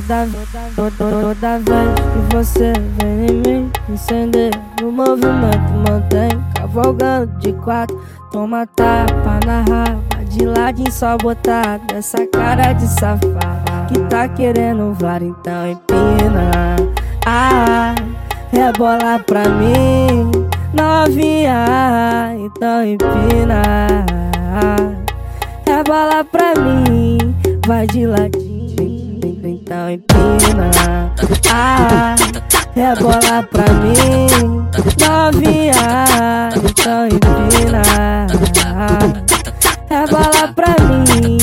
Toda, toda, toda vez que você vem em mim Incender o movimento mantém Cavalgando de quatro Toma tapa na raba De ladinho só botar Dessa cara de safada Que tá querendo var então empina. Ah, rebola pra mim Novinha, então empina. Rebola pra mim Vai de ladinho Ah, rebola pra mim Novinha, então empina Rebola pra mim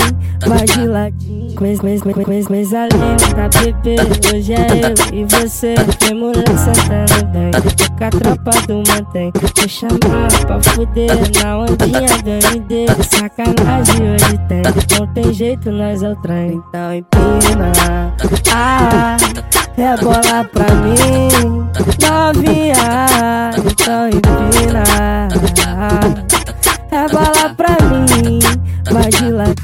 Vai de ladinho Coisa, coisa, coisa, coisa linda, bebê Hoje é eu e você Tem mulher sentando bem Com a tropa do mantém Vou chamar pra fuder Na ondinha do MD Sacanagem hoje tem Não tem jeito, nós é o trem Então empina Ah, rebola pra mim Novinha Então empina Rebola pra mim Vai de ladinho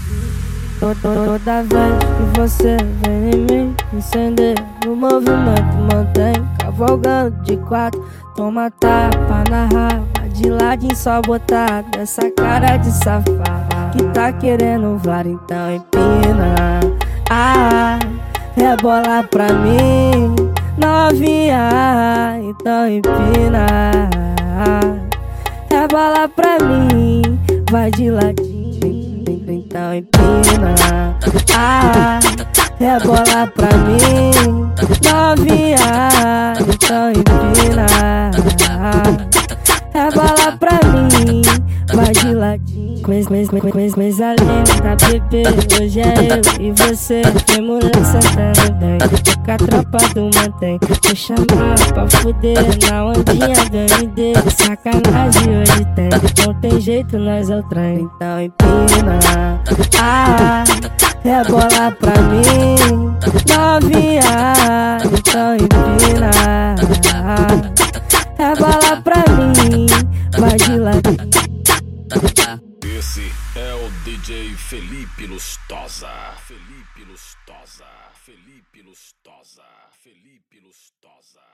Toda vez que você vem em mim Incender o movimento mantém Cavalgando de quatro Toma tapa na raba De ladinho só botar Dessa cara de safada Que tá querendo var então empina. Ah, rebola pra mim. Novinha, então empina. Rebola pra mim. Vai de ladinho então empina. Ah, rebola pra mim. Novinha, então empina ladinho Coisa, coisa, coisa, coisa linda, bebê Hoje é eu e você. Tem mulher sentando bem Com a tropa do mantém. Vou chamar pra fuder Na ondinha do MD Sacanagem hoje tem. Não tem jeito, nós é o trem. Então empina. Ah, rebola pra mim. Novinha Então empina Felipe Lustosa. Felipe Lustosa. Felipe Lustosa. Felipe Lustosa.